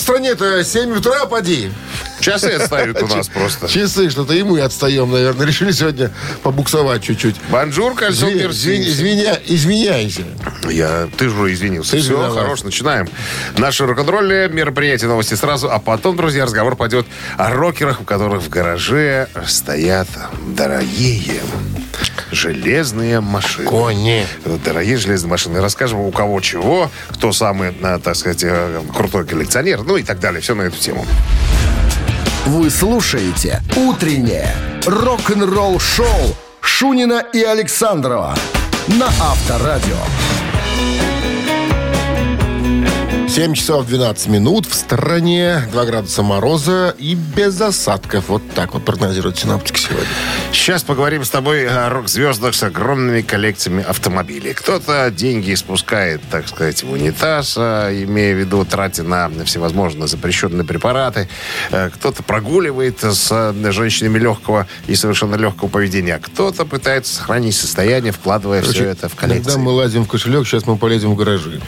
В стране-то 7 утра, поди. Часы отстают у нас просто. Часы, что-то и мы отстаем, наверное. Решили сегодня побуксовать чуть-чуть. Бонжур, кальсон, извиня- извиняйся. Я, ты же уже извинился. Ты Все, виноват. хорош, начинаем. Наше рок-н-ролльное мероприятие новости сразу, а потом, друзья, разговор пойдет о рокерах, у которых в гараже стоят дорогие железные машины. Кони. Дорогие железные машины. Расскажем, у кого чего, кто самый, э, так сказать, э, крутой коллекционер, ну и так далее. Все на эту тему. Вы слушаете «Утреннее рок-н-ролл-шоу» Шунина и Александрова на Авторадио. 7 часов 12 минут в стороне, 2 градуса мороза и без осадков. Вот так вот прогнозируют синаптики сегодня. Сейчас поговорим с тобой о рок-звездах с огромными коллекциями автомобилей. Кто-то деньги спускает, так сказать, в унитаз, а, имея в виду трати на всевозможные запрещенные препараты. Э, Кто-то прогуливает с э, женщинами легкого и совершенно легкого поведения. Кто-то пытается сохранить состояние, вкладывая все это в коллекции. Когда мы лазим в кошелек, сейчас мы полезем в гаражи.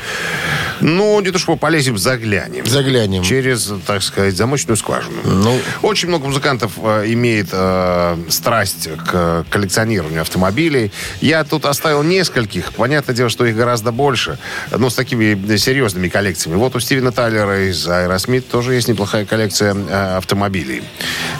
Ну, не то что полезем, заглянем. Заглянем. Через, так сказать, замочную скважину. Ну. Очень много музыкантов э, имеет э, страсть к коллекционированию автомобилей. Я тут оставил нескольких. Понятное дело, что их гораздо больше. Но с такими серьезными коллекциями. Вот у Стивена Тайлера из Aerosmith тоже есть неплохая коллекция э, автомобилей.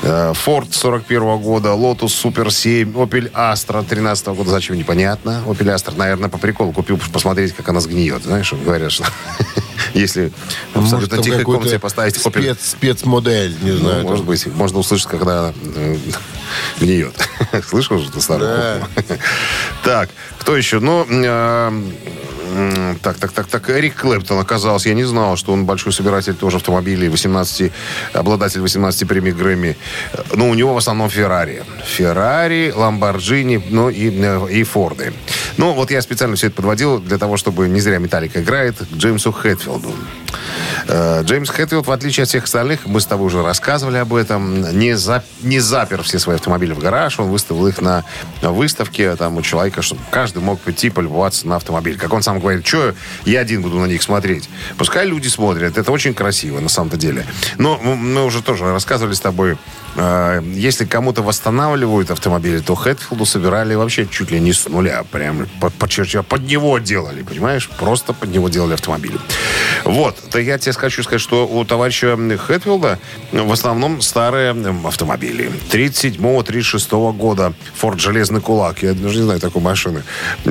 Э, Ford 41 года, Lotus Super 7, Opel Astra 13 года. Зачем, непонятно. Opel Astra, наверное, по приколу купил, посмотреть, как она сгниет. Знаешь, говорят, что если в Может, абсолютно там тихой комнате поставить спец, спецмодель, не ну, знаю. может быть, можно услышать, когда э, гниет. Слышал же ты старую Да. Так, кто еще? Ну, э, так, так, так, так. Эрик Клэптон оказался. Я не знал, что он большой собиратель тоже автомобилей, 18, обладатель 18 премий Грэмми. Но у него в основном Феррари. Феррари, Ламборджини, ну и, э, и Форды. Ну, вот я специально все это подводил для того, чтобы не зря Металлика играет Джеймсу Хэтфилду. Э, Джеймс Хэтфилд, в отличие от всех остальных, мы с тобой уже рассказывали об этом, не, за- не запер все свои автомобили в гараж, он выставил их на выставке там у человека, чтобы каждый мог прийти полюбоваться на автомобиль. Как он сам говорит, что я один буду на них смотреть. Пускай люди смотрят, это очень красиво на самом-то деле. Но мы уже тоже рассказывали с тобой, э, если кому-то восстанавливают автомобили, то Хэтфилду собирали вообще чуть ли не с нуля, прям под, под, чертя- под него делали, понимаешь? Просто под него делали автомобили. Вот, то я тебе хочу сказать, что у товарища Хэтфилда в основном старые автомобили. 37-36 года Форд Железный Кулак, я даже не знаю такой машины.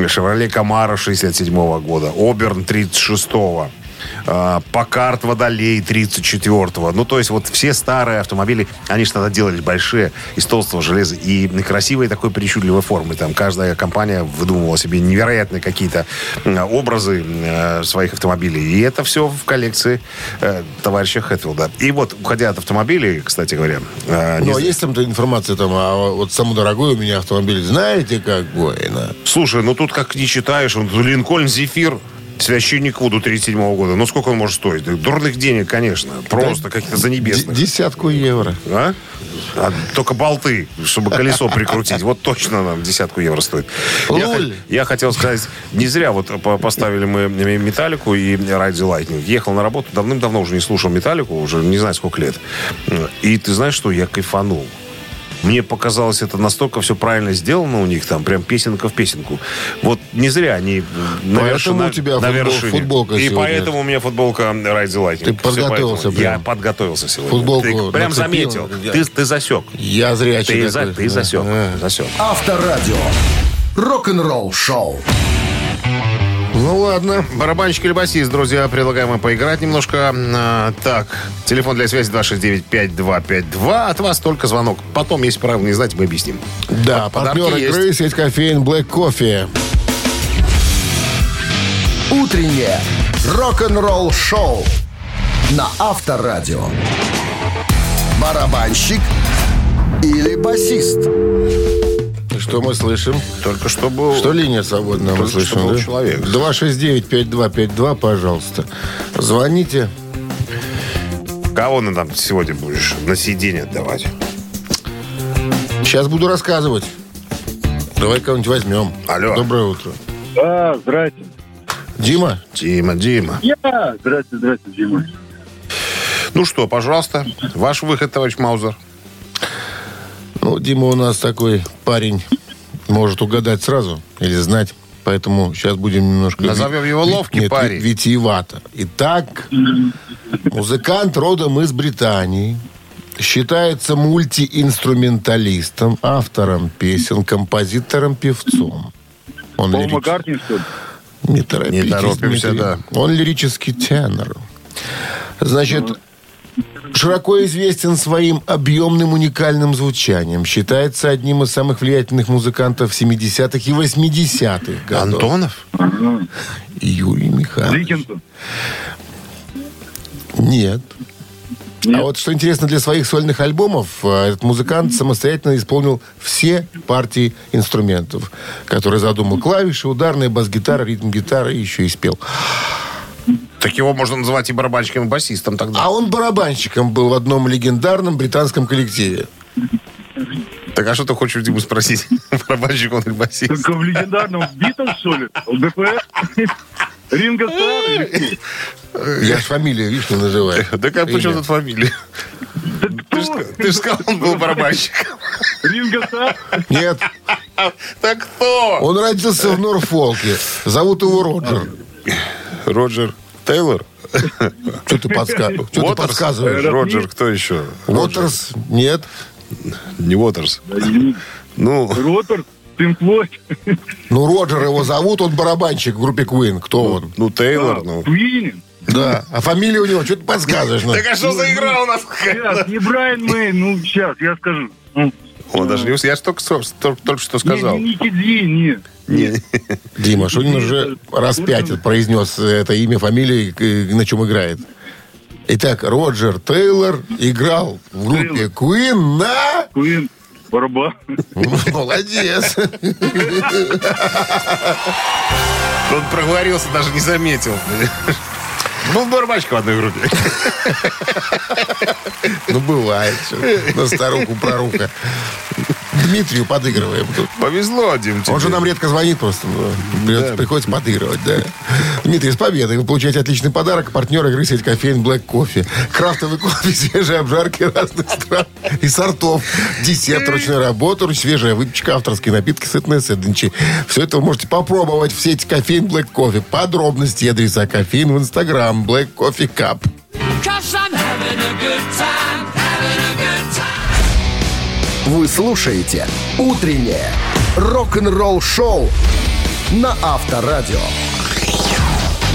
Шевроле Камара 67 года, Оберн 36-го. А, Покарт Водолей 34-го. Ну, то есть вот все старые автомобили, они же тогда делали большие из толстого железа и красивой такой причудливой формы. Там каждая компания выдумывала себе невероятные какие-то образы э, своих автомобилей. И это все в коллекции э, товарища Хэтфилда. И вот, уходя от автомобилей, кстати говоря... э, Ну, а есть там-то информация там, а вот самый дорогой у меня автомобиль, знаете, какой? На? Слушай, ну тут как не читаешь, он Линкольн Зефир священник Вуду 37 года. Ну, сколько он может стоить? Да Дурных денег, конечно. Просто каких-то Д- занебесных. Десятку евро. А? А только болты, чтобы колесо прикрутить. Вот точно нам десятку евро стоит. Я, я хотел сказать, не зря вот по- поставили мы Металлику и the Lightning. Ехал на работу, давным-давно уже не слушал Металлику, уже не знаю сколько лет. И ты знаешь, что я кайфанул. Мне показалось, это настолько все правильно сделано у них, там прям песенка в песенку. Вот не зря они на Поэтому вершине- у тебя на футбол- вершине. футболка И сегодня. поэтому у меня футболка the Lightning. Ты подготовился поэтому. Я прям. подготовился сегодня. Футболку Ты прям нацепил. заметил. Я- Ты, ты засек. Я зрячий Ты, за, ты засек. А. засек. Авторадио. Рок-н-ролл шоу. Ну ладно. Барабанщик или басист, друзья, предлагаем поиграть немножко. А, так, телефон для связи 269-5252. От вас только звонок. Потом, если правильно не знаете, мы объясним. Да, подарки партнер есть. игры сеть кофеин Black Coffee. Утреннее рок-н-ролл шоу на Авторадио. Барабанщик или басист? Что мы слышим? Только что был... Что линия свободная, мы Только что слышим, был да? человек. 269-5252, пожалуйста. Звоните. Кого ты нам сегодня будешь на сиденье отдавать? Сейчас буду рассказывать. Давай кого-нибудь возьмем. Алло. Доброе утро. А, здрасте. Дима? Дима, Дима. Я. Здрасте, здрасте, Дима. Ну что, пожалуйста, ваш выход, товарищ Маузер. Ну, Дима у нас такой парень, может угадать сразу или знать. Поэтому сейчас будем немножко... Назовем его ловкий нет, парень. ви- Витиевато. Итак, музыкант родом из Британии. Считается мультиинструменталистом, автором песен, композитором, певцом. Он Пол лирич- Маккартни, что ли? Не торопитесь, Не торопимся, Дмитрий. да. Он лирический тенор. Значит, широко известен своим объемным уникальным звучанием. Считается одним из самых влиятельных музыкантов 70-х и 80-х годов. Антонов? Юрий Михайлович. Диккенсон. Нет. Нет. А вот что интересно, для своих сольных альбомов э, этот музыкант самостоятельно исполнил все партии инструментов, которые задумал. Клавиши, ударная бас-гитара, ритм-гитара и еще и спел. Так его можно называть и барабанщиком, и басистом тогда. А он барабанщиком был в одном легендарном британском коллективе. Так а что ты хочешь Диму спросить? Барабанщик он или басист? Только в легендарном Битлз, что ли? ЛДПР? Ринго кто? Я ж фамилию, видишь, не называю. Да как, чем Имя. тут фамилия? Ты же сказал, он был барабанщиком. Ринго? Нет, Так кто? он родился в Норфолке. Зовут его Роджер. Роджер Тейлор? Что ты, подска... Что ты подсказываешь? Роджер, кто еще? Уотерс? Нет. Не Уотерс. Ну? Пинк Флойд? Ну, Роджер его зовут, он барабанщик в группе Queen. Кто он? ну Тейлор, ну. Куинин? Да. А фамилия у него, что ты подсказываешь? ну? Так а что за игра у нас? Сейчас, не Брайан Мэй, ну, сейчас, я скажу. Ну, Он даже не Я только, только, только что сказал. Не, не Ники Ди, не. Не. Дима Шунин уже раз пять произнес это имя, фамилию, на чем играет. Итак, Роджер Тейлор играл в группе Queen на... Куин, барабан. Молодец. Он проговорился, даже не заметил. Был барабанщик в одной группе. Ну, бывает. На старуху проруха. Дмитрию подыгрываем тут. Повезло, Дим, тебе. Он же нам редко звонит просто. придется- Приходится подыгрывать, да. Дмитрий, с победой. Вы получаете отличный подарок. Партнер игры сеть кофеин Black Coffee. Крафтовый кофе, свежие обжарки разных стран и сортов. Десерт ручной работы, свежая выпечка, авторские напитки, сытные сэндвичи. Все это вы можете попробовать в сети кофеин Black Coffee. Подробности и адреса кофеин в Инстаграм Black Coffee Cup. Cause I'm having a good time, Вы слушаете «Утреннее рок-н-ролл-шоу» на Авторадио.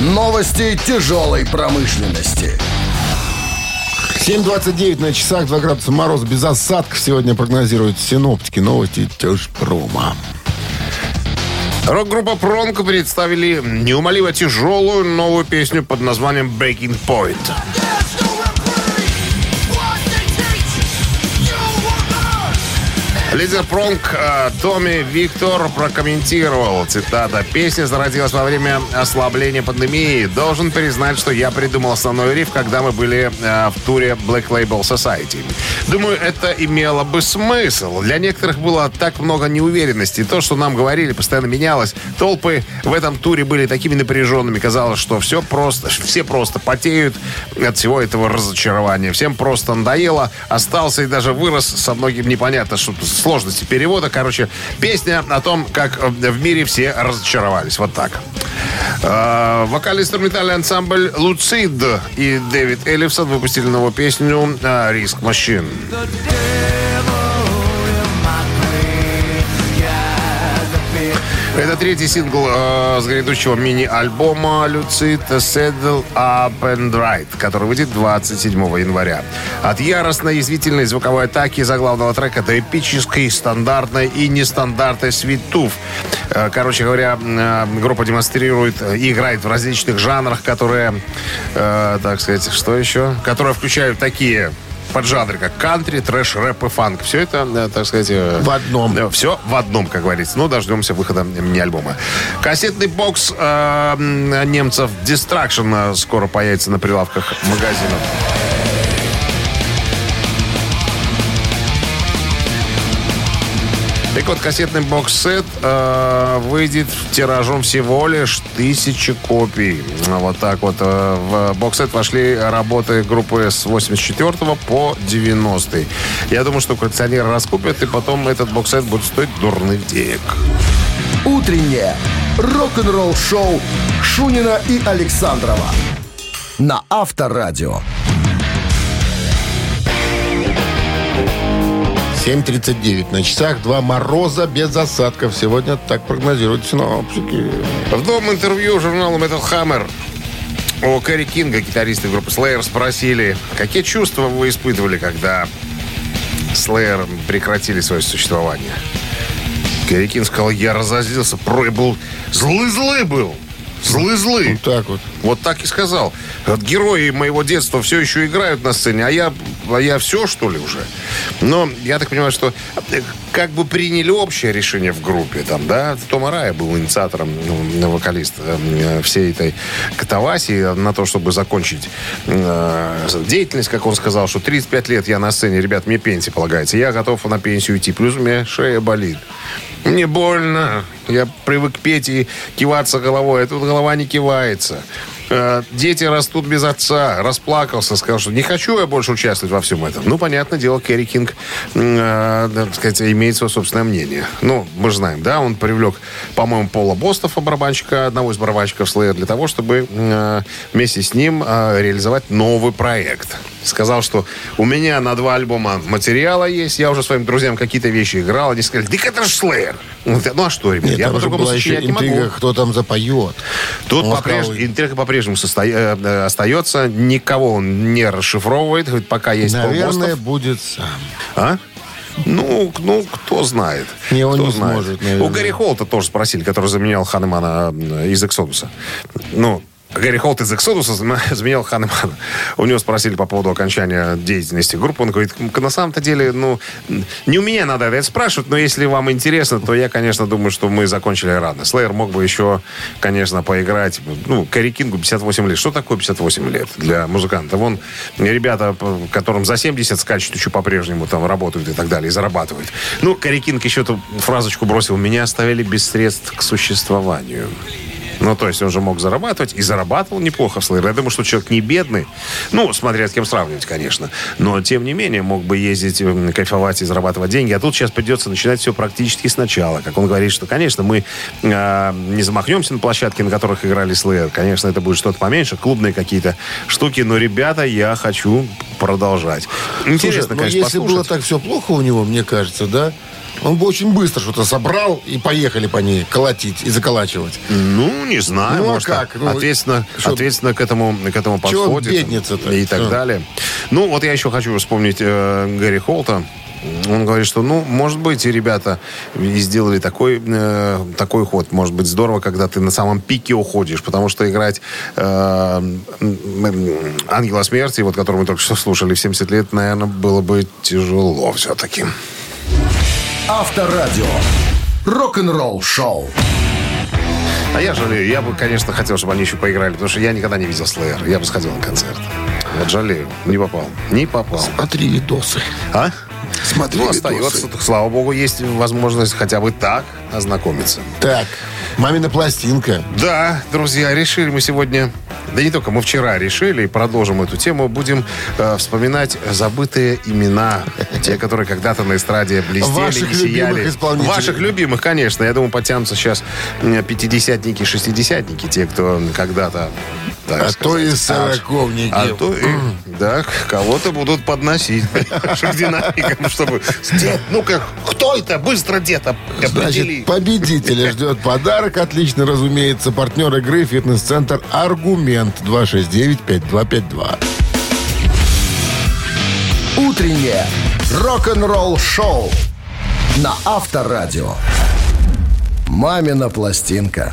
Новости тяжелой промышленности. 7.29 на часах, 2 градуса мороз без осадков сегодня прогнозируют синоптики. Новости Тяжпрома. Рок-группа Пронко представили неумолимо тяжелую новую песню под названием Breaking Point. Лидер Пронк э, Томми Виктор прокомментировал, цитата, «Песня зародилась во время ослабления пандемии. Должен признать, что я придумал основной риф, когда мы были э, в туре Black Label Society. Думаю, это имело бы смысл. Для некоторых было так много неуверенности. То, что нам говорили, постоянно менялось. Толпы в этом туре были такими напряженными. Казалось, что все просто, все просто потеют от всего этого разочарования. Всем просто надоело. Остался и даже вырос со многим непонятно, что сложности перевода. Короче, песня о том, как э, в мире все разочаровались. Вот так. Э, Вокально-инструментальный ансамбль «Луцид» и Дэвид Эллифсон выпустили новую песню э, «Риск Машин». Это третий сингл э, с грядущего мини-альбома Lucid Saddle Up and Ride, который выйдет 27 января. От яростной язвительной звуковой атаки заглавного трека до эпической, стандартной и нестандартной свитув. Э, короче говоря, э, группа демонстрирует э, и играет в различных жанрах, которые, э, так сказать, что еще? Которые включают такие поджанры, как кантри, трэш, рэп и фанк. Все это, э, так сказать... э, В одном. Все в одном, как говорится. Ну, дождемся выхода мини-альбома. Кассетный бокс э, немцев Distraction э, скоро появится на прилавках магазинов. Вот, кассетный бокс-сет э, выйдет тиражом всего лишь тысячи копий. Вот так вот. э, в бокс-сет вошли работы группы с 84 по 90 Я думаю, что коллекционеры раскупят, и потом этот бокс-сет будет стоить дурных денег. Утреннее рок-н-ролл-шоу Шунина и Александрова на Авторадио. 7.39 на часах. Два мороза без осадков. Сегодня так прогнозируют синоптики. В новом интервью журналу Metal Hammer у Кэрри Кинга, гитариста группы Slayer, спросили, какие чувства вы испытывали, когда Slayer прекратили свое существование. Кэрри Кинг сказал, я разозлился, про был злый-злый был. Злый-злый. Вот так вот. Вот так и сказал. Вот герои моего детства все еще играют на сцене, а я, а я все, что ли, уже? Но я так понимаю, что э, как бы приняли общее решение в группе. Там, да, Том Арая был инициатором, ну, вокалист э, всей этой катавасии на то, чтобы закончить э, деятельность, как он сказал, что 35 лет я на сцене, ребят, мне пенсия полагается. Я готов на пенсию идти. Плюс у меня шея болит. Мне больно. Я привык петь и киваться головой, а тут голова не кивается. Э, Дети растут без отца. Расплакался, сказал, что не хочу я больше участвовать во всем этом. Ну, понятное дело, Керри Кинг, э, так сказать, имеет свое собственное мнение. Ну, мы же знаем, да, он привлек, по-моему, Пола Бостова, барабанщика, одного из барабанщиков Slayer, для того, чтобы э, вместе с ним э, реализовать новый проект. Сказал, что у меня на два альбома материала есть, я уже своим друзьям какие-то вещи играл, они сказали, так это. Он говорит, Ну, а что, ребят, Нет, я по-другому сочинять не могу. интрига, кто там запоет. Тут Он по-прежнему, сказал, интрига по-прежнему состо- э, э, остается. Никого он не расшифровывает. Говорит, пока есть Наверное, Бостов. будет сам. А? Ну, ну, кто знает. Не, он Кто не знает. сможет, наверное. У Гарри Холта тоже спросили, который заменял Ханемана э, из Эксодуса. Ну, Гарри Холт из Эксодуса зам- заменял Ханемана. У него спросили по поводу окончания деятельности группы. Он говорит, «М, на самом-то деле, ну, не у меня надо это спрашивать, но если вам интересно, то я, конечно, думаю, что мы закончили рано. Слеер мог бы еще, конечно, поиграть. Ну, Кэрри Кингу 58 лет. Что такое 58 лет для музыканта? Вон ребята, которым за 70 скачут, еще по-прежнему там работают и так далее, и зарабатывают. Ну, Кэрри Кинг еще эту фразочку бросил. Меня оставили без средств к существованию. Ну, то есть он же мог зарабатывать и зарабатывал неплохо в Slayer. Я думаю, что человек не бедный. Ну, смотря с кем сравнивать, конечно. Но, тем не менее, мог бы ездить, кайфовать и зарабатывать деньги. А тут сейчас придется начинать все практически сначала. Как он говорит, что, конечно, мы а, не замахнемся на площадке, на которых играли Slayer. Конечно, это будет что-то поменьше, клубные какие-то штуки. Но, ребята, я хочу продолжать. Интересно, Слушай, конечно, если было послушать. так все плохо у него, мне кажется, да, он бы очень быстро что-то собрал и поехали по ней колотить и заколачивать. Ну, не знаю. Ну, а может, как? Ну, ответственно, что- ответственно к этому, к этому подходит. бедница-то? И так Что? далее. Ну, вот я еще хочу вспомнить э, Гэри Холта. Он говорит, что, ну, может быть, и ребята и сделали такой, э, такой ход. Может быть, здорово, когда ты на самом пике уходишь, потому что играть э, Ангела Смерти, вот, который мы только что слушали в 70 лет, наверное, было бы тяжело все-таки. Авторадио. Рок-н-ролл шоу. А я жалею. Я бы, конечно, хотел, чтобы они еще поиграли, потому что я никогда не видел Slayer. Я бы сходил на концерт. Вот жалею. Не попал. Не попал. Смотри видосы. А? Смотри Ну, остается. Слава богу, есть возможность хотя бы так ознакомиться. Так, мамина пластинка. Да, друзья, решили мы сегодня... Да не только, мы вчера решили и продолжим эту тему. Будем э, вспоминать забытые имена. Те, которые когда-то на эстраде блестели Ваших и сияли. любимых исполнителей. Ваших любимых, конечно. Я думаю, потянутся сейчас пятидесятники, шестидесятники. Те, кто когда-то так А то и сороковники. А то и, да, кого-то будут подносить к динамикам, чтобы... Дед, ну-ка, кто это? Быстро, дед. Значит, победителя ждет подарок. Отлично, разумеется. Партнер игры «Фитнес-центр Аргумент» 269-5252. Утреннее рок-н-ролл-шоу на Авторадио. «Мамина пластинка».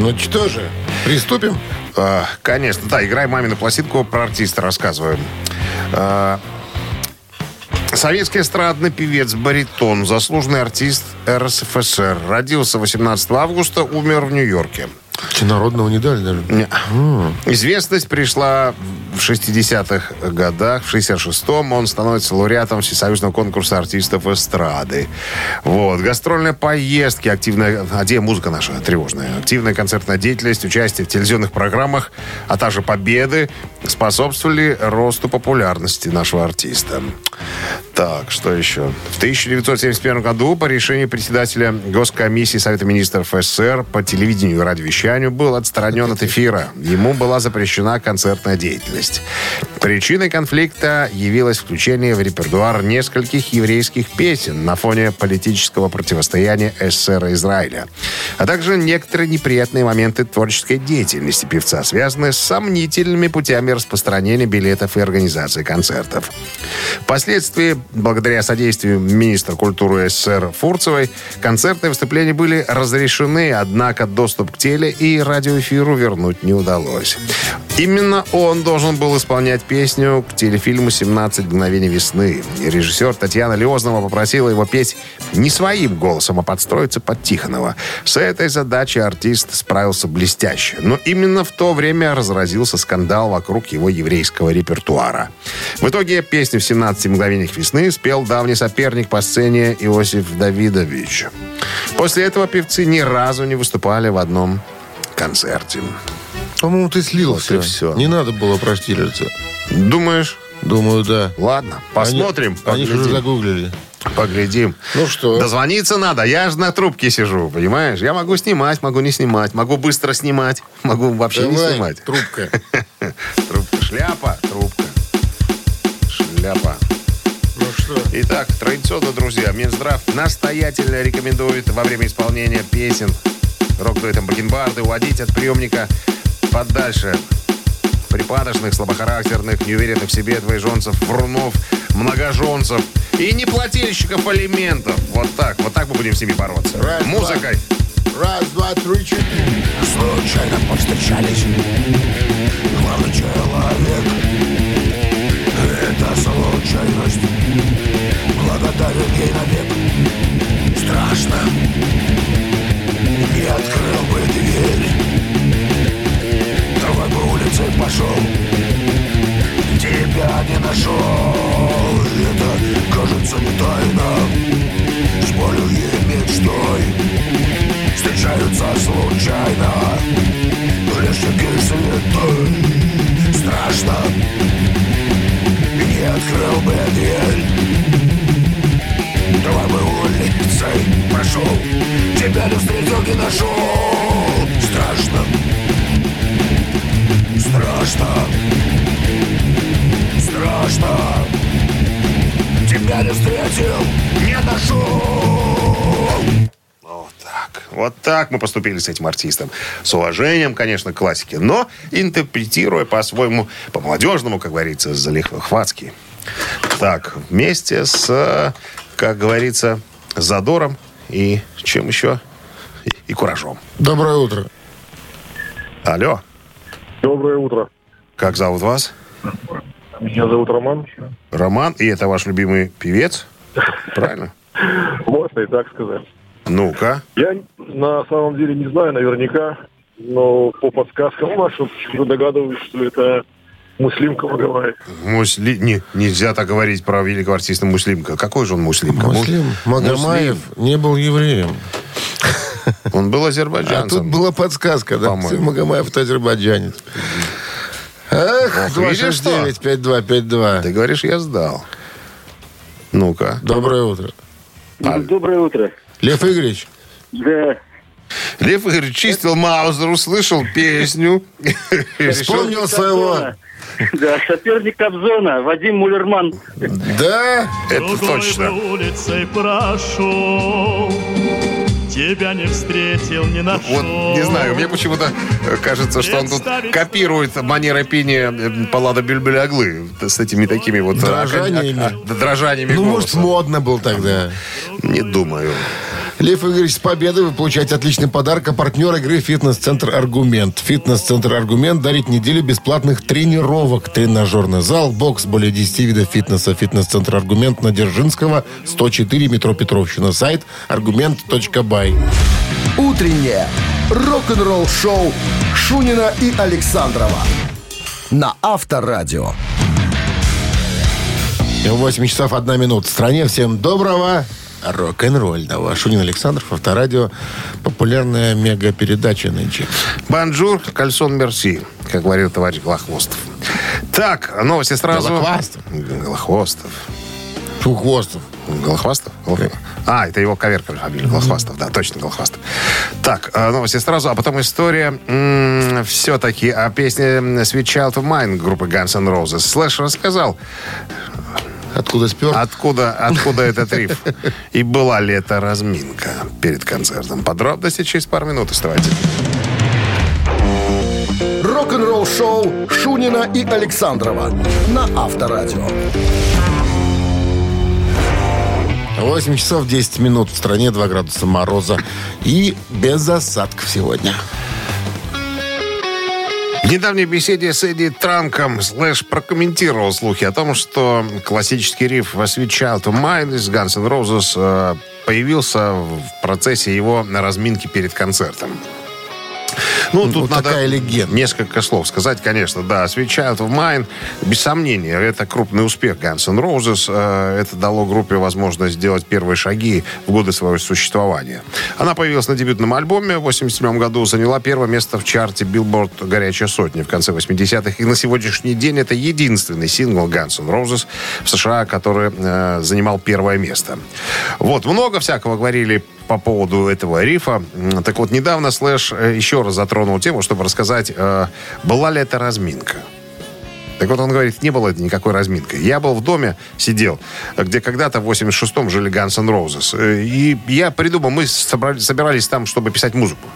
Ну что же, приступим? А, Конечно, да, играй мамину пластинку, про артиста рассказываем. А, Советский эстрадный певец, баритон, заслуженный артист РСФСР. Родился 18 августа, умер в Нью-Йорке. Че, народного не дали даже? Не. Известность пришла в 60-х годах. В 66-м он становится лауреатом Всесоюзного конкурса артистов эстрады. Вот. Гастрольные поездки, активная... А где музыка наша тревожная? Активная концертная деятельность, участие в телевизионных программах, а также победы способствовали росту популярности нашего артиста. Так, что еще? В 1971 году по решению председателя Госкомиссии Совета министров СССР по телевидению и радиовещанию был отстранен от эфира. Ему была запрещена концертная деятельность. Причиной конфликта явилось включение в репертуар нескольких еврейских песен на фоне политического противостояния СССР и Израиля, а также некоторые неприятные моменты творческой деятельности певца, связанные с сомнительными путями распространения билетов и организации концертов. Впоследствии, благодаря содействию министра культуры СССР Фурцевой, концертные выступления были разрешены, однако доступ к теле- и радиоэфиру вернуть не удалось. Именно он должен был исполнять песню к телефильму «17 мгновений весны». И режиссер Татьяна Леознова попросила его петь не своим голосом, а подстроиться под Тихонова. С этой задачей артист справился блестяще. Но именно в то время разразился скандал вокруг его еврейского репертуара. В итоге песню в «17 мгновениях весны» спел давний соперник по сцене Иосиф Давидович. После этого певцы ни разу не выступали в одном концерте. По-моему, ты слился. Вот и всё. Не надо было проштилиться. Думаешь? Думаю, да. Ладно, посмотрим. Они, они же уже поглядим. загуглили. Поглядим. Ну что? Дозвониться надо. Я же на трубке сижу, понимаешь? Я могу снимать, могу не снимать. Могу быстро снимать, могу вообще не Давай, снимать. трубка. Трубка. Шляпа, трубка. Шляпа. Ну что? Итак, традиционно, друзья, Минздрав настоятельно рекомендует во время исполнения песен рок-дуэтом Бакенбарды уводить от приемника подальше припадочных, слабохарактерных, неуверенных в себе двоеженцев, врунов, многоженцев и неплательщиков алиментов. Вот так, вот так мы будем с ними бороться. Раз, два. Музыкой. Раз, два, три, четыре. Случайно повстречались Главный человек Это случайность Благодарен ей навек Страшно поступили с этим артистом. С уважением, конечно, к классике, но интерпретируя по-своему, по-молодежному, как говорится, залихватски. Так, вместе с, как говорится, задором и чем еще? И, и куражом. Доброе утро. Алло, Доброе утро. как зовут вас? Меня зовут Роман. Роман, и это ваш любимый певец? Правильно? Можно и так сказать. Ну-ка. Я на самом деле не знаю наверняка, но по подсказкам вашим почему-то догадываюсь, что это Муслимка Магомаев. Мусли... Не, нельзя так говорить про великого артиста Муслимка. Какой же он Муслимка? Муслим Магомаев не был евреем. Он был А азербайджанцем. тут была подсказка, да? Муслим Магомаев это азербайджанец. Эх, Ох, видишь что? 269-5252. Ты говоришь, я сдал. Ну-ка. Доброе утро. Доброе утро. Лев Игоревич, Да, Лев Игоревич чистил Маузер, услышал песню. Вспомнил своего... Да, соперник Кобзона, Вадим Мулерман. Да? Это точно. улицей прошел, тебя не встретил, не нашел. Вот, не знаю, мне почему-то э, кажется, что он тут копирует манеры пения э, Паллада Бюльбюляглы с этими такими вот... э, Дрожаниями. а, а, Дрожаниями Ну, может, голоса. модно был тогда. Не думаю. Лев Игоревич, с победой вы получаете отличный подарок. А партнер игры «Фитнес-центр Аргумент». «Фитнес-центр Аргумент» дарит неделю бесплатных тренировок. Тренажерный зал, бокс, более 10 видов фитнеса. «Фитнес-центр Аргумент» на Дзержинского, 104, метро Петровщина. Сайт аргумент.бай. Утреннее рок-н-ролл-шоу Шунина и Александрова на Авторадио. 8 часов 1 минута. В стране всем доброго рок-н-ролльного. Шунин Александров, Авторадио. Популярная мега-передача нынче. Бонжур, кальсон мерси, как говорил товарищ Голохвостов. Так, новости сразу. Голохвастов. Голохвостов. Фухвостов. Голохвастов? Голохвастов. А, это его коверка фамилия. Голохвастов, да, точно Голохвастов. Так, э, новости сразу, а потом история все-таки о песне Sweet Child of Mine группы Guns N' Roses. Слэш рассказал, Откуда спер? откуда, откуда этот риф. И была ли это разминка перед концертом. Подробности через пару минут. Оставайтесь. Рок-н-ролл-шоу Шунина и Александрова на Авторадио. 8 часов 10 минут. В стране 2 градуса мороза. И без осадков сегодня. В недавней беседе с Эдди Транком Слэш прокомментировал слухи о том, что классический риф «Sweet Child of Mine» из Guns N' Roses э, появился в процессе его разминки перед концертом. Ну, Ну, тут надо такая легенда. несколько слов сказать, конечно. Да, Sweet Child of Mine, без сомнения, это крупный успех Guns N' Roses. Э, Это дало группе возможность сделать первые шаги в годы своего существования. Она появилась на дебютном альбоме в 1987 году, заняла первое место в чарте Billboard «Горячая сотня» в конце 80-х. И на сегодняшний день это единственный сингл Guns N' Roses в США, который э, занимал первое место. Вот, много всякого говорили по поводу этого рифа. Так вот, недавно Слэш э, еще раз затронул тему, чтобы рассказать, э, была ли это разминка. Так вот, он говорит, не было это никакой разминкой. Я был в доме, сидел, где когда-то в 86-м жили Guns N' Roses. Э, И я придумал, мы собрали- собирались там, чтобы писать музыку.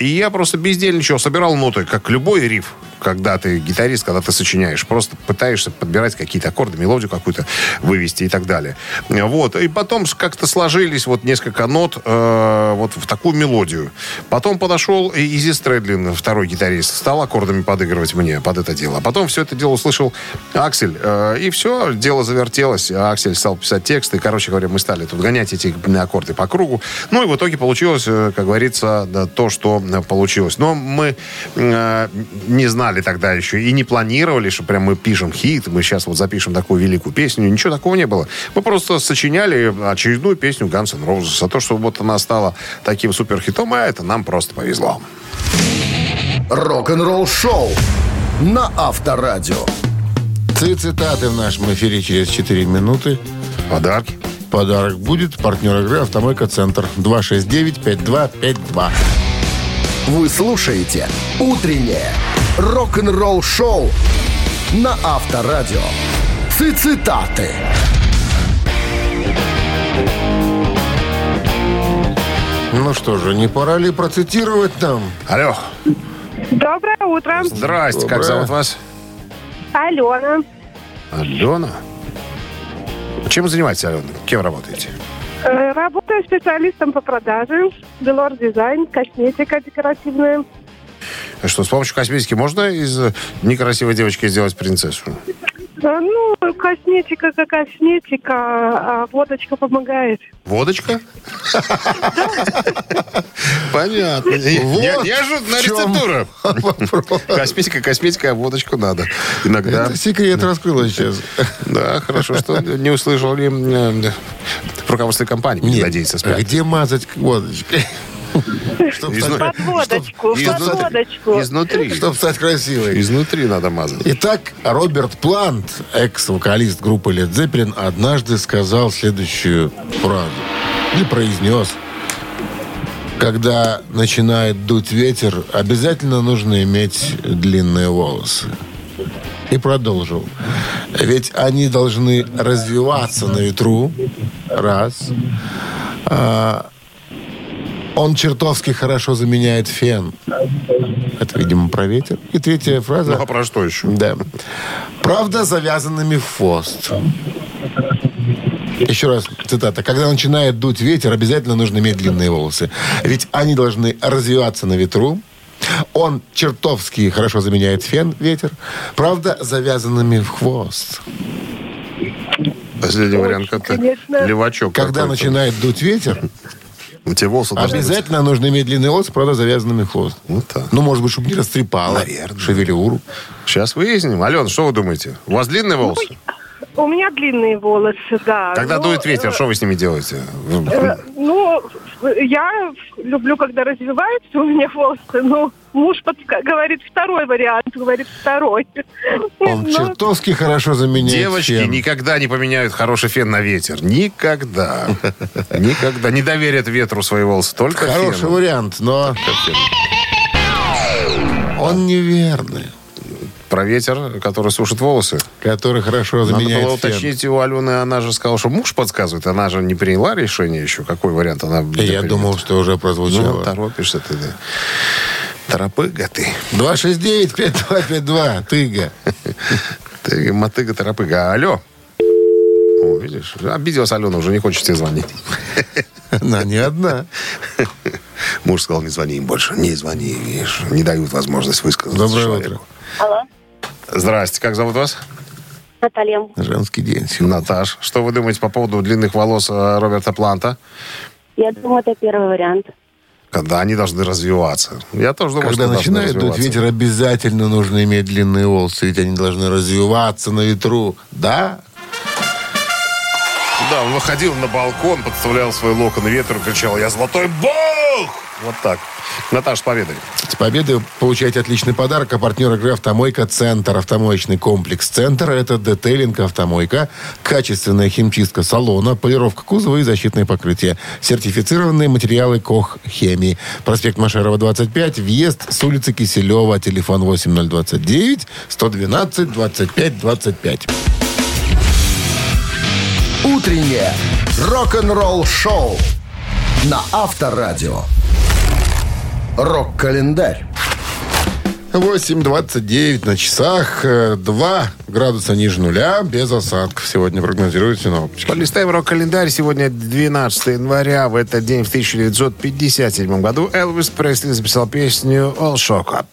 И я просто бездельничал, собирал ноты, как любой риф, когда ты гитарист, когда ты сочиняешь. Просто пытаешься подбирать какие-то аккорды, мелодию какую-то вывести и так далее. Вот. И потом как-то сложились вот несколько нот э, вот в такую мелодию. Потом подошел Изи Стрэдлин, второй гитарист, стал аккордами подыгрывать мне под это дело. А потом все это дело услышал Аксель. э, и все, дело завертелось. Аксель стал писать тексты. И, короче говоря, мы стали тут гонять эти аккорды по кругу. Ну и в итоге получилось, э, как говорится, да, то, что э, получилось. Но мы э, не знали тогда еще и не планировали, что прям мы пишем хит, мы сейчас вот запишем такую великую песню. Ничего такого не было. Мы просто сочиняли очередную песню Guns N' Roses. А то, что вот она стала таким суперхитом, а это нам просто повезло. Рок-н-ролл-шоу на Авторадио. Ци- Цитаты в нашем эфире через 4 минуты. Подарки. Подарок будет. Партнер игры «Автомойка Центр». 269-5252. Вы слушаете «Утреннее рок-н-ролл-шоу» на Авторадио. Цитаты. Ну что же, не пора ли процитировать нам? Алло. Доброе утро. Здрасте. Как Доброе. зовут вас? Алена. Алена. Чем вы занимаетесь, Алена? Кем работаете? Э, Работаю специалистом по продаже. Делор дизайн, косметика декоративная. Что, с помощью косметики можно из э, некрасивой девочки сделать принцессу? Э, Ну, косметика как косметика, а водочка помогает. Водочка? Понятно. Неожиданная в чем рецептура. Косметика, косметика, а водочку надо. Иногда. Это секрет раскрылось сейчас. Да, хорошо, что не услышал ли э, руководство компании. Не надеется спят. где мазать водочкой? Чтоб Изну- стать- Под водочку, Из- под водочку. Изнутри. Чтоб стать красивой. Изнутри надо мазать. Итак, Роберт Плант, экс-вокалист группы Led Zeppelin, однажды сказал следующую фразу. Или произнес. Когда начинает дуть ветер, обязательно нужно иметь длинные волосы. И продолжил. Ведь они должны развиваться на ветру. Раз. А, он чертовски хорошо заменяет фен. Это, видимо, про ветер. И третья фраза. Ну, а про что еще? Да. Правда, завязанными в хвост. Еще раз, цитата. Когда начинает дуть ветер, обязательно нужно иметь длинные волосы. Ведь они должны развиваться на ветру. Он чертовски хорошо заменяет фен, ветер. Правда, завязанными в хвост. Последний вариант это конечно. левачок. Когда какой-то. начинает дуть ветер, У тебя волосы должны быть. обязательно нужно иметь длинные волосы, правда, завязанными хвост. Вот так. Ну, может быть, чтобы не растрепало. Наверное. Шевелюру. Сейчас выясним. Алена, что вы думаете? У вас длинные волосы? У меня длинные волосы, да. Когда Ну, дует ветер, э, что вы с ними делаете? э, Ну, я люблю, когда развиваются у меня волосы. Ну, муж подска- говорит второй вариант, говорит второй. Он Ну, чертовски хорошо заменяет Девочки фен. никогда не поменяют хороший фен на ветер. Никогда. Никогда. Не доверят ветру свои волосы. Только Хороший вариант, но он неверный. Про ветер, который сушит волосы. Который хорошо Надо заменяет было фен. уточнить у Алены. Она же сказала, что муж подсказывает. Она же не приняла решение еще. Какой вариант она Я примет. думал, что уже Ну, прозвучало. торопишься ты, да. Торопыга ты. 269-5252. Тыга. Ты мотыга торопыга. Алло. О, видишь, обиделась Алена, уже не хочет тебе звонить. Она не одна. Муж сказал, не звони им больше. Не звони, видишь. Не дают возможность высказаться Доброе человеку. утро. Алло, Здрасте, как зовут вас? Наталья. Женский день. Наташ. Что вы думаете по поводу длинных волос э, Роберта Планта? Я думаю, это первый вариант. Когда они должны развиваться. Я тоже думаю, Когда что начинает дуть ветер, обязательно нужно иметь длинные волосы, ведь они должны развиваться на ветру. Да? Да, он выходил на балкон, подставлял свой локон ветру, кричал, я золотой бог! Вот так. Наташ, с победой. С победой получаете отличный подарок. А партнер игры «Автомойка Центр». Автомоечный комплекс «Центр» — это детейлинг «Автомойка», качественная химчистка салона, полировка кузова и защитное покрытие. Сертифицированные материалы КОХ «Хемии». Проспект Машерова, 25. Въезд с улицы Киселева. Телефон 8029 112 25 25. Утреннее рок-н-ролл-шоу на Авторадио. Рок-календарь. 8.29 на часах. 2 градуса ниже нуля. Без осадков сегодня прогнозируют синоптики. Полистаем рок-календарь. Сегодня 12 января. В этот день, в 1957 году, Элвис Пресли записал песню «All Shock Up».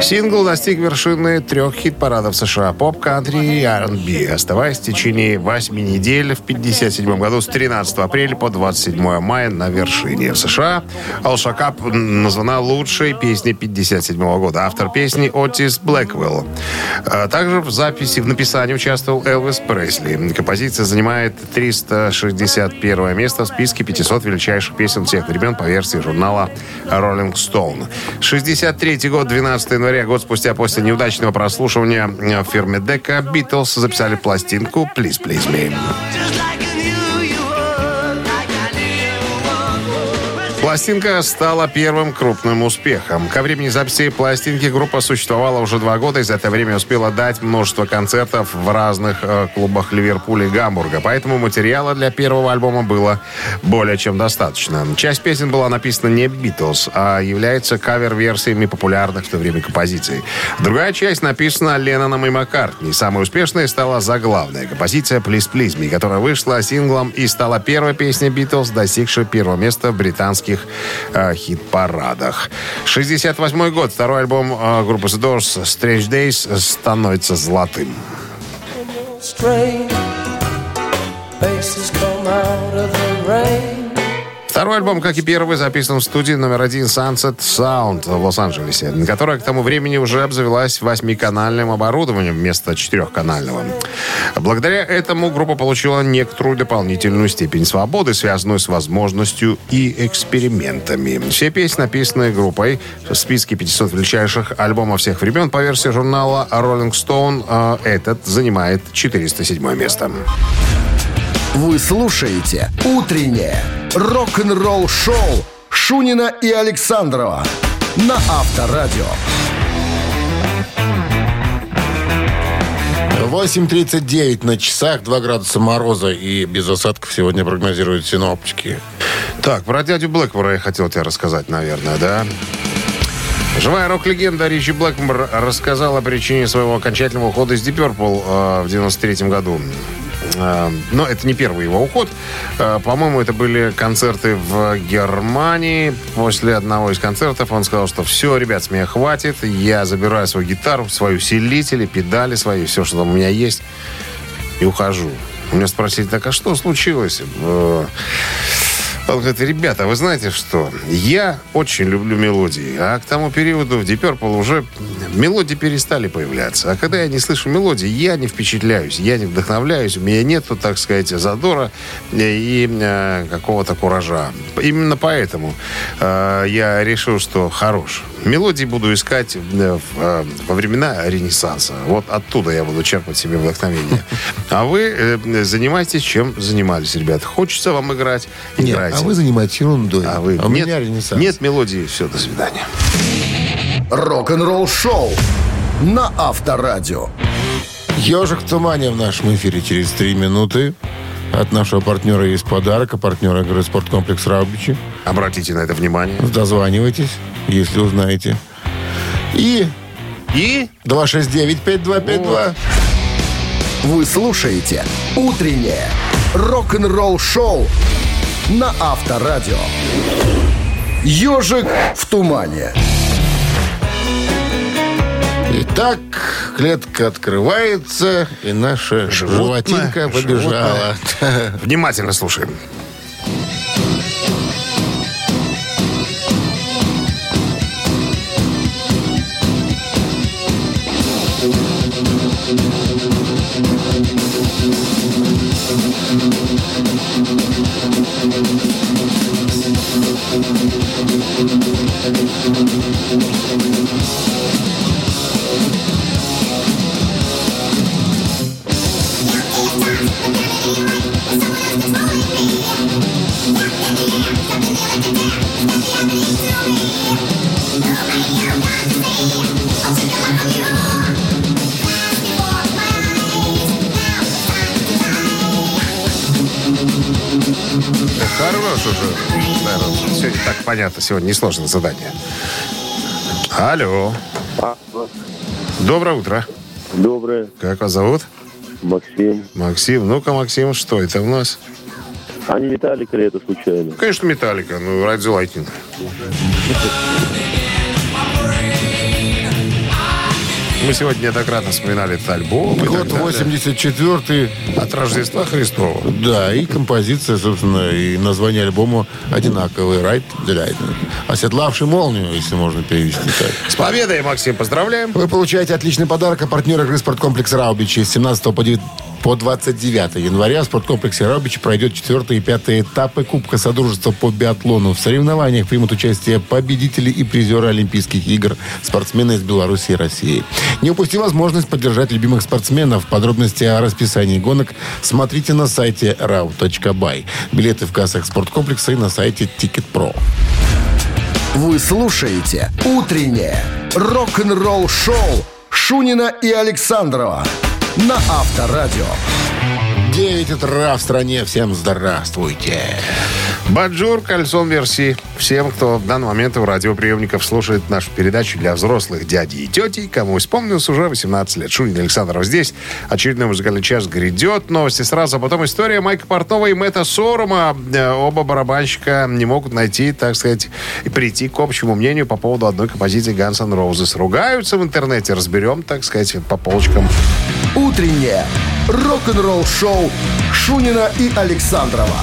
Сингл достиг вершины трех хит-парадов США «Поп», «Кантри» и R&B, оставаясь в течение восьми недель в 1957 году с 13 апреля по 27 мая на вершине. В США «All Shock Up» названа лучшей песней 1957 года. Автор песни Отис Блэквелл. А Также в записи, в написании участвовал Элвис Пресли. Композиция занимает 361 место в списке 500 величайших песен всех времен по версии журнала Rolling Stone. 63 год, 12 января, год спустя после неудачного прослушивания в фирме Дека, Битлз записали пластинку «Please, Please Me». Пластинка стала первым крупным успехом. Ко времени записи пластинки группа существовала уже два года и за это время успела дать множество концертов в разных э, клубах Ливерпуля и Гамбурга. Поэтому материала для первого альбома было более чем достаточно. Часть песен была написана не Битлз, а является кавер-версиями популярных в то время композиций. Другая часть написана Ленноном и Маккартни. Самой успешной стала заглавная композиция «Please Please Me», которая вышла синглом и стала первой песней Битлз, достигшей первого места в британских э, хит-парадах. 68 год. Второй альбом э, группы The Doors «Strange Days» становится золотым. Второй альбом, как и первый, записан в студии номер один Sunset Sound в Лос-Анджелесе, которая к тому времени уже обзавелась восьмиканальным оборудованием вместо четырехканального. Благодаря этому группа получила некоторую дополнительную степень свободы, связанную с возможностью и экспериментами. Все песни, написанные группой в списке 500 величайших альбомов всех времен по версии журнала Rolling Stone, э, этот занимает 407 место. Вы слушаете «Утреннее рок-н-ролл-шоу» Шунина и Александрова на Авторадио. 8.39 на часах, 2 градуса мороза и без осадков сегодня прогнозируют синоптики. Так, про дядю Блэкмора я хотел тебе рассказать, наверное, да? Живая рок-легенда Ричи Блэкмор рассказал о причине своего окончательного ухода из Deep Purple э, в 93 году. Э, но это не первый его уход. Э, по-моему, это были концерты в Германии. После одного из концертов он сказал, что все, ребят, с меня хватит. Я забираю свою гитару, свою усилители, педали свои, все, что там у меня есть, и ухожу. У меня спросили, так а что случилось? Он говорит, ребята, вы знаете что? Я очень люблю мелодии. А к тому периоду в Deep Purple уже мелодии перестали появляться. А когда я не слышу мелодии, я не впечатляюсь, я не вдохновляюсь. У меня нету, так сказать, задора и э, какого-то куража. Именно поэтому э, я решил, что хорош. Мелодии буду искать э, в, э, во времена Ренессанса. Вот оттуда я буду черпать себе вдохновение. А вы э, занимайтесь, чем занимались, ребята. Хочется вам играть, играйте. А вы занимаетесь ерундой. А вы- у нет, меня ренессанс. Нет мелодии, все, до свидания. Рок-н-ролл-шоу на Авторадио. Ежик в тумане в нашем эфире через три минуты. От нашего партнера есть подарок, а партнера игры «Спорткомплекс Раубичи». Обратите на это внимание. Дозванивайтесь, если узнаете. И И 269-5252. Вы слушаете «Утреннее рок-н-ролл-шоу» на Авторадио. «Ежик в тумане». Итак, клетка открывается, и наша Животное, животинка побежала. внимательно слушаем. Сегодня несложное задание. Алло. Доброе утро. Доброе, Как вас зовут? Максим. Максим. Ну-ка, Максим, что это у нас? А не Металлика ли это случайно? Конечно, Металлика. Ну, Ride the Мы сегодня неоднократно вспоминали этот альбом. Год так далее. 84-й. От Рождества Христова. Да, и композиция, собственно, и название альбома одинаковые. Right the Lightning. Оседлавший молнию, если можно перевести так. С победой, Максим, поздравляем. Вы получаете отличный подарок от партнера игры «Спорткомплекс Раубичи». С 17 по 9 по 29 января в спорткомплексе Раубичи пройдет 4 и 5 этапы Кубка Содружества по биатлону. В соревнованиях примут участие победители и призеры Олимпийских игр, спортсмены из Беларуси и России. Не упусти возможность поддержать любимых спортсменов. Подробности о расписании гонок смотрите на сайте rau.by. Билеты в кассах спорткомплекса и на сайте Ticket.pro. Вы слушаете «Утреннее рок-н-ролл-шоу» Шунина и Александрова на Авторадио. 9 утра в стране. Всем здравствуйте. Баджур, кольцом версии. Всем, кто в данный момент в радиоприемников слушает нашу передачу для взрослых дядей и тетей, кому исполнилось уже 18 лет. Шунин Александров здесь. Очередной музыкальный час грядет. Новости сразу, а потом история Майка Портнова и Мэтта Сорума. Э, Оба барабанщика не могут найти, так сказать, и прийти к общему мнению по поводу одной композиции Guns N' Roses. Ругаются в интернете. Разберем, так сказать, по полочкам. «Утреннее рок-н-ролл-шоу» Шунина и Александрова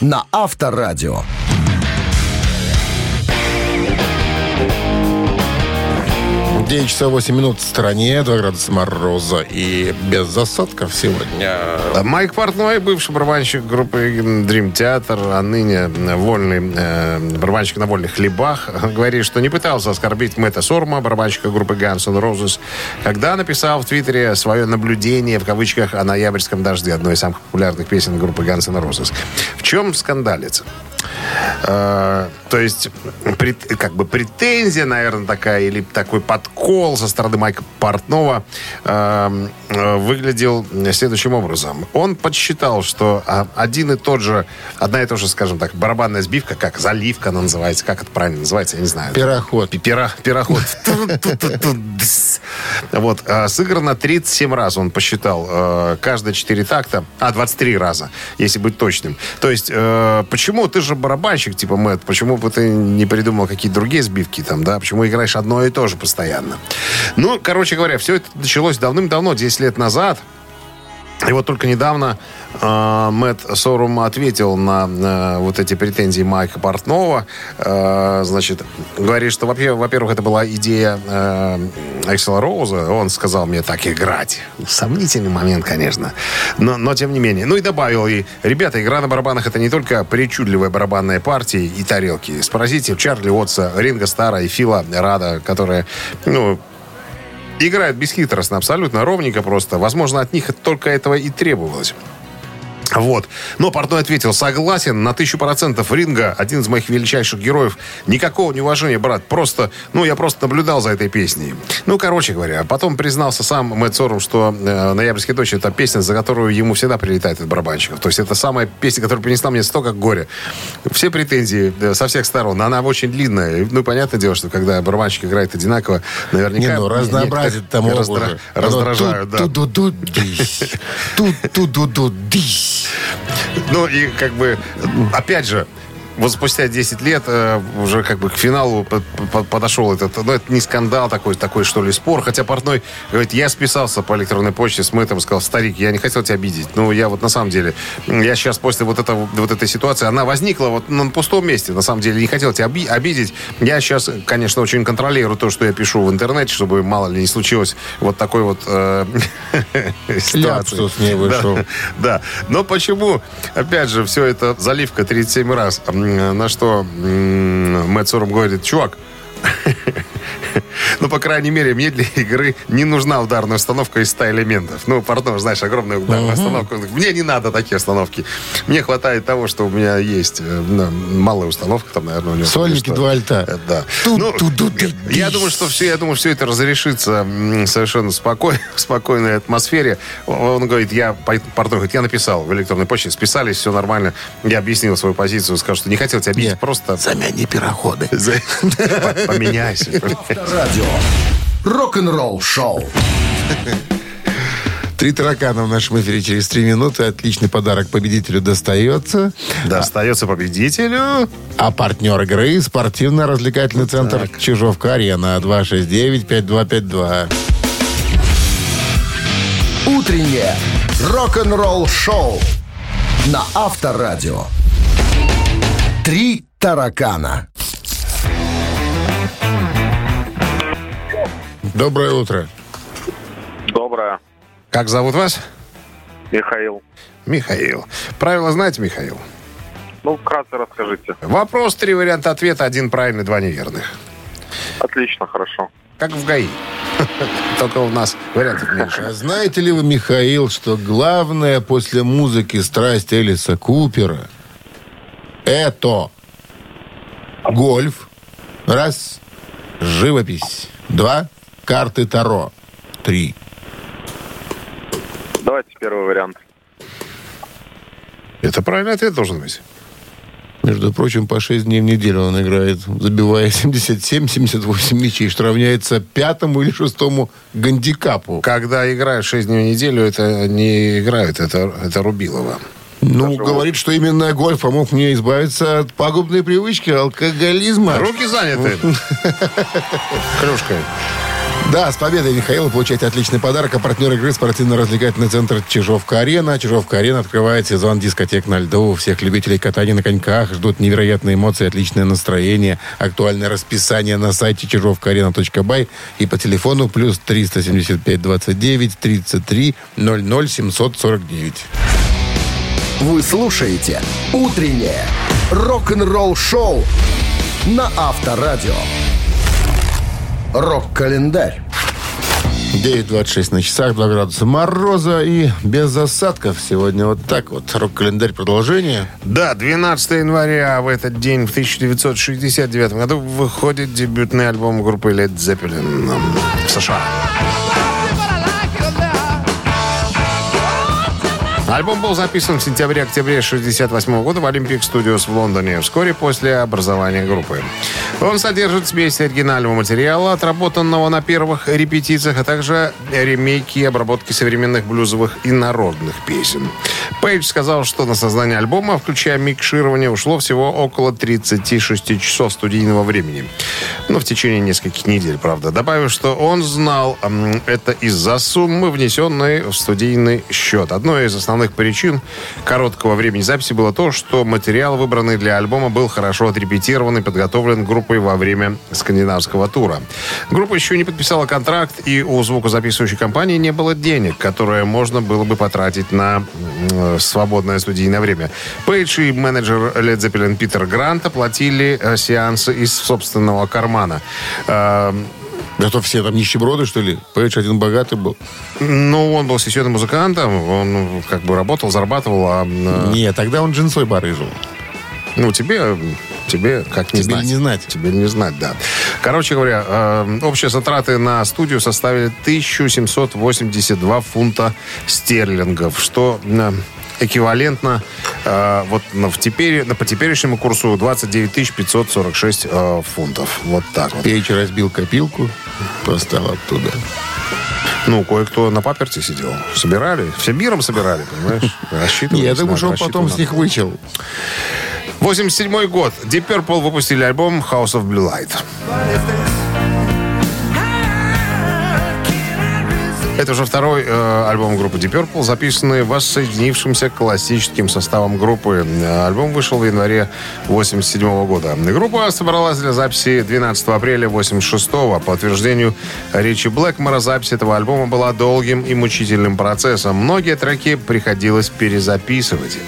на Авторадио. 9 часов 8 минут в стороне, 2 градуса мороза и без засадков сегодня. Майк Портной, бывший барабанщик группы Dream Theater, а ныне вольный э, барабанщик на вольных хлебах, говорит, что не пытался оскорбить Мэтта Сорма, барабанщика группы Guns N' Roses, когда написал в Твиттере свое наблюдение, в кавычках, о ноябрьском дожде, одной из самых популярных песен группы Guns N' Roses. В чем скандалится? Э, то есть, как бы претензия, наверное, такая, или такой подкол со стороны Майка Портнова э, э, выглядел следующим образом. Он подсчитал, что а, один и тот же, одна и та же, скажем так, барабанная сбивка, как заливка она называется, как это правильно называется, я не знаю. Пироход. Пера, пироход. Вот, а, сыграно 37 раз, он посчитал. э, Каждые 4 такта, а, 23 раза, если быть точным. То есть, э, почему ты же барабанщик, типа Мэтт, почему бы ты не придумал какие-то другие сбивки там, да? Почему играешь одно и то же постоянно? Ну, короче говоря, все это началось давным-давно, 10 лет назад. И вот только недавно э, Мэтт Сорум ответил на э, вот эти претензии Майка Портнова. Э, значит, говорит, что, во- во-первых, это была идея э, Эксела Роуза. Он сказал мне так играть. Сомнительный момент, конечно. Но, но тем не менее. Ну и добавил, и, ребята, игра на барабанах это не только причудливая барабанная партия и тарелки. Спросите Чарли Уотса, Ринга Стара и Фила Рада, которые, ну, играют бесхитростно, абсолютно ровненько просто. Возможно, от них только этого и требовалось. Вот. Но Портной ответил, согласен, на тысячу процентов Ринга, один из моих величайших героев. Никакого неуважения, брат. Просто, ну, я просто наблюдал за этой песней. Ну, короче говоря, потом признался сам Мэтт Сорум, что э, «Ноябрьский дождь» — это песня, за которую ему всегда прилетает от барабанщиков. То есть это самая песня, которая принесла мне столько горя. Все претензии э, со всех сторон. Она очень длинная. Ну, понятное дело, что когда барабанщик играет одинаково, наверняка... Не, ну, разнообразие там раздра- раздражают, да. Ту-ду-ду-дись. Ту-ду-ду-дись. Ну и как бы, опять же, вот спустя 10 лет э, уже как бы к финалу по- по- подошел этот, ну это не скандал такой, такой что ли спор, хотя Портной говорит, я списался по электронной почте с Мэттом, сказал, старик, я не хотел тебя обидеть, ну я вот на самом деле, я сейчас после вот, этого, вот этой ситуации, она возникла вот на пустом месте, на самом деле, не хотел тебя оби- обидеть, я сейчас, конечно, очень контролирую то, что я пишу в интернете, чтобы мало ли не случилось вот такой вот э, ситуации. Ляпсус не вышел. Да. Да. Но почему, опять же, все это заливка 37 раз, на что Мэтт Сорум говорит, чувак, ну, по крайней мере, мне для игры не нужна ударная установка из 100 элементов. Ну, пардон, знаешь, огромная ударная установка. Мне не надо такие установки. Мне хватает того, что у меня есть э, ну, малая установка, там, наверное, у него. Сольники, два альта. Э, Да. Ну, я думаю, что все, я думаю, все это разрешится совершенно спокойно, в спокойной атмосфере. Он говорит, я, пардон, говорит, я написал в электронной почте, списались, все нормально. Я объяснил свою позицию, сказал, что не хотел тебя обидеть, просто... Замяни пироходы. Поменяйся. Радио. Рок-н-ролл шоу. Три таракана в нашем эфире через три минуты. Отличный подарок победителю достается. Достается победителю. А партнер игры спортивно-развлекательный центр Чижовка-Арена 269-5252. Утреннее рок-н-ролл шоу на Авторадио. Три таракана. Доброе утро. Доброе. Как зовут вас? Михаил. Михаил. Правила знаете, Михаил? Ну, вкратце расскажите. Вопрос, три варианта ответа, один правильный, два неверных. Отлично, хорошо. Как в ГАИ. Только у нас вариантов меньше. А знаете ли вы, Михаил, что главное после музыки страсть Элиса Купера это гольф, раз, живопись, два, карты Таро, три. Давайте первый вариант. Это правильный ответ должен быть. Между прочим, по 6 дней в неделю он играет, забивая 77-78 мячей, что равняется пятому или шестому гандикапу. Когда играют 6 дней в неделю, это не играют, это, это Рубилова. Ну, говорит, что именно гольф помог мне избавиться от пагубной привычки алкоголизма. Руки заняты. Кружкой. Да, с победой Михаила получаете отличный подарок. А партнер игры спортивно-развлекательный центр Чижовка-Арена. Чижовка-Арена открывает сезон дискотек на льду. Всех любителей катания на коньках ждут невероятные эмоции, отличное настроение. Актуальное расписание на сайте чижовкаарена.бай и по телефону плюс 375 29 33 00 749. Вы слушаете «Утреннее рок-н-ролл-шоу» на Авторадио. Рок-календарь. 9.26 на часах, 2 градуса мороза и без осадков. Сегодня вот так вот. Рок-календарь продолжение. Да, 12 января в этот день, в 1969 году, выходит дебютный альбом группы Led Zeppelin в США. Альбом был записан в сентябре-октябре 1968 года в Olympic Studios в Лондоне, вскоре после образования группы. Он содержит смесь оригинального материала, отработанного на первых репетициях, а также ремейки и обработки современных блюзовых и народных песен. Пейдж сказал, что на создание альбома, включая микширование, ушло всего около 36 часов студийного времени. Ну, в течение нескольких недель, правда. Добавив, что он знал это из-за суммы, внесенной в студийный счет. Одной из основных причин короткого времени записи было то, что материал, выбранный для альбома, был хорошо отрепетирован и подготовлен группой во время скандинавского тура. Группа еще не подписала контракт, и у звукозаписывающей компании не было денег, которые можно было бы потратить на м, свободное студийное время. Пейдж и менеджер Led Zeppelin Питер Грант оплатили э, сеансы из собственного кармана. Э, Это все там нищеброды, что ли? Пейдж один богатый был. Ну, он был сессионным музыкантом, он ну, как бы работал, зарабатывал, а э, Нет, тогда он джинсой барыжил. ну, тебе, тебе как не Тебе знать. не знать. Тебе не знать, да. Короче говоря, э, общие затраты на студию составили 1782 фунта стерлингов, что э, эквивалентно э, вот на, в теперь, на, по теперешнему курсу 29 546 э, фунтов. Вот так вот. Пейдж разбил копилку, достал оттуда. Ну, кое-кто на паперте сидел. Собирали. Всем миром собирали, понимаешь? Рассчитывали. Я думаю, что он потом с них вычел. 87 год. Deep Purple выпустили альбом House of Blue Light. Это уже второй э, альбом группы Deep Purple, записанный воссоединившимся классическим составом группы. Э, Альбом вышел в январе 87 года. Группа собралась для записи 12 апреля 86 По утверждению Ричи Блэкмора, запись этого альбома была долгим и мучительным процессом. Многие треки приходилось перезаписывать.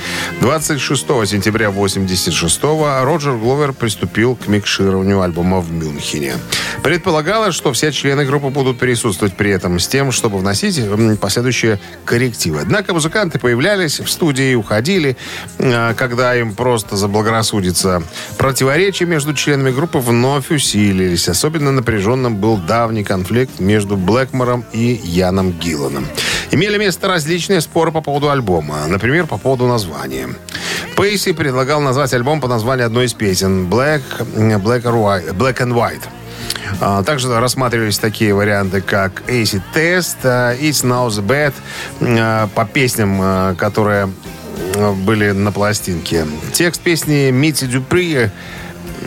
26 сентября 86 Роджер Гловер приступил к микшированию альбома в Мюнхене. Предполагалось, что все члены группы будут присутствовать при этом с тем, чтобы вносить последующие коррективы. Однако музыканты появлялись в студии и уходили, э, когда им просто заблагорассудится. Противоречия между членами группы вновь усилились. Особенно напряженным был давний конфликт между Блэкмором и Яном Гилланом. Имели место различные споры по поводу альбома. Например, по поводу названия. Пейси предлагал назвать альбом по названию одной из песен Black, Black, White, Black and White. А, Также рассматривались такие варианты, как Acid Test, а, It's Now the Bad, а, по песням, а, которые были на пластинке. Текст песни Мити Дюпри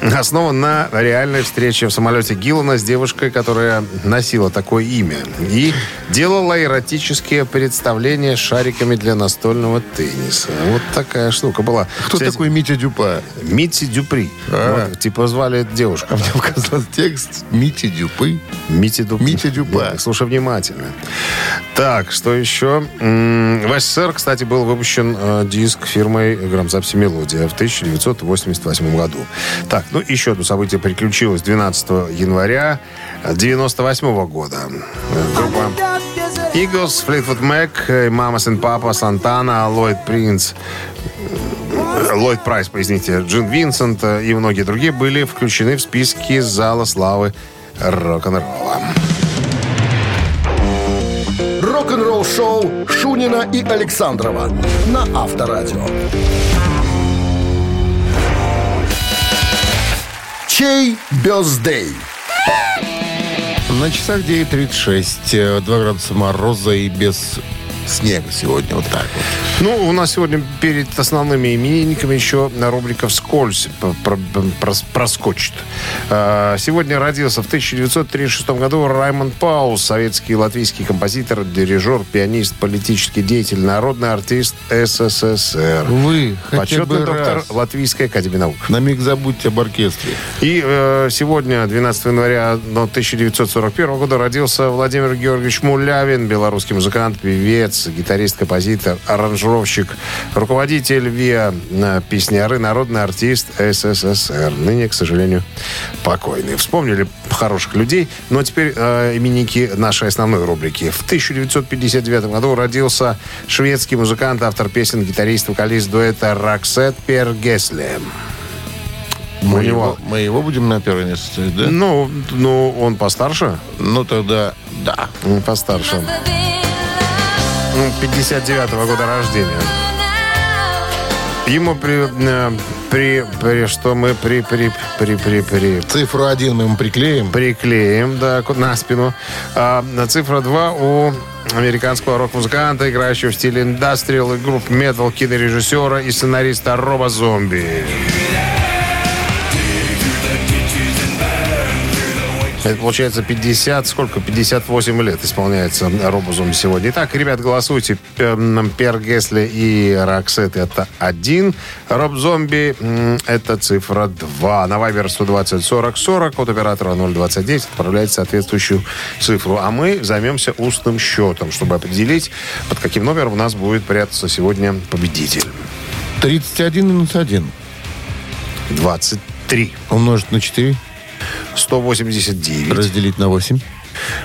основан на реальной встрече в самолете Гиллана с девушкой, которая носила такое имя. И делала эротические представления шариками для настольного тенниса. Вот такая штука была. Кто Кстати, такой Митя Дюпа? Мити Дюпри. А. Вот, типа звали девушку. А мне показался текст Мити Дюпы. Мити Дюпри. Митя Дюпа. Да, слушай внимательно. Так, что еще? В СССР, кстати, был выпущен э, диск фирмой грамзаписи «Мелодия» в 1988 году. Так, ну еще одно событие приключилось 12 января 1998 года. Э, Группа Eagles, Fleetwood Mac, э, Mamas and Papa, Ллойд Принц, э, Ллойд Прайс, извините, Джин Винсент э, и многие другие были включены в списки Зала славы рок-н-ролла. Рок-н-ролл-шоу Шунина и Александрова на Авторадио. Чей бездей? На часах 9.36. 2 градуса мороза и без снега сегодня. Вот так вот. Ну, у нас сегодня перед основными именинниками еще рубрика «Вскользь» про- про- прос- проскочит. А, Сегодня родился в 1936 году Раймонд Паус, советский и латвийский композитор, дирижер, пианист, политический деятель, народный артист СССР. Вы Почетный доктор раз Латвийской академии наук. на миг забудьте об оркестре. И э, сегодня, 12 января ну, 1941 года, родился Владимир Георгиевич Мулявин, белорусский музыкант, певец, гитарист, композитор, аранжировщик, руководитель ВИА, э, песняры, народный артист СССР. Ныне, к сожалению, покойный. Вспомнили хороших людей, но теперь э, именники нашей основной рубрики. В 1959 году родился шведский музыкант, автор песен, гитарист, вокалист дуэта Роксет Пергесле. Мы, У него- его, мы его будем на первое место ставить, да? Ну, ну, он постарше? Ну, тогда да. Он постарше. Ну, 59-го года рождения. Ему при, э, при, при, что мы при, при, при, при, при, Цифру один мы ему приклеим. приклеим, да, на спину. А, на цифра 2 у американского рок-музыканта, играющего в стиле индастриал и групп метал, кинорежиссера и сценариста Роба Зомби. Это получается 50, сколько? 58 лет исполняется Робу Зомби сегодня. Итак, ребят, голосуйте. М, Пер Гесли и Роксет это один. Роб Зомби это цифра 2. На Вайбер 120 40 40 от оператора 029 отправляйте соответствующую цифру. А мы займемся устным счетом, чтобы определить, под каким номером у нас будет прятаться сегодня победитель. 31 минус 1. 23. Умножить на 4. 189. Разделить на 8.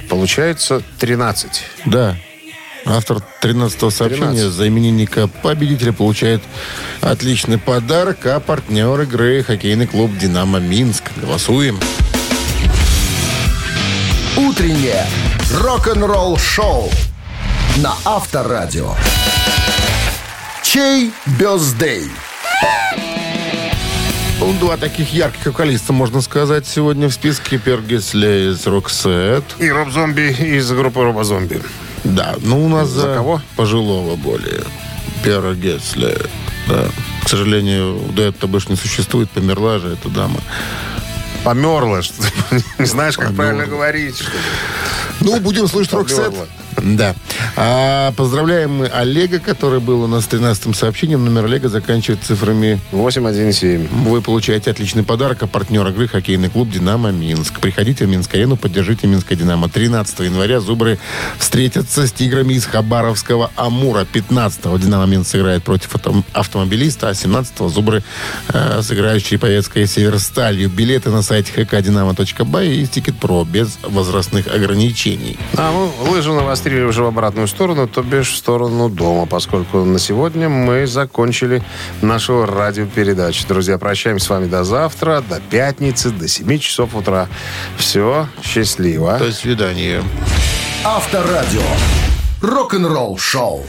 Получается 13. Да. Автор 13-го сообщения 13. за именинника победителя получает отличный подарок, а партнер игры хоккейный клуб «Динамо Минск». Голосуем. Утреннее рок-н-ролл-шоу на Авторадио. Чей birthday? Ну, Два таких ярких вокалиста, можно сказать, сегодня в списке. Пер Гессле из Роксет. И Роб Зомби из группы Роба Зомби. Да, ну у нас За за, кого? пожилого более. Пер Гессле. Да. К сожалению, дуэта больше не существует, померла же эта дама. Померла, что ты не знаешь, как Померла. правильно говорить. что ли. Ну, будем слушать Роксет. Да. А, поздравляем мы Олега, который был у нас 13-м сообщением. Номер Олега заканчивает цифрами 817. Вы получаете отличный подарок, а партнер игры хоккейный клуб «Динамо Минск». Приходите в Минск-арену, поддержите Минское «Динамо». 13 января «Зубры» встретятся с «Тиграми» из Хабаровского «Амура». 15-го «Динамо Минск» сыграет против авто- автомобилиста, а 17-го «Зубры» э, сыграют с Череповецкой «Северсталью». Билеты на сайте hkdinamo.by и «Ticket Pro» без возрастных ограничений. А мы лыжи навострили уже в обратную сторону, то бишь в сторону дома, поскольку на сегодня мы закончили нашу радиопередачу. Друзья, прощаемся с вами до завтра, до пятницы, до 7 часов утра. Все, счастливо. До свидания. Авторадио. Рок-н-ролл-шоу.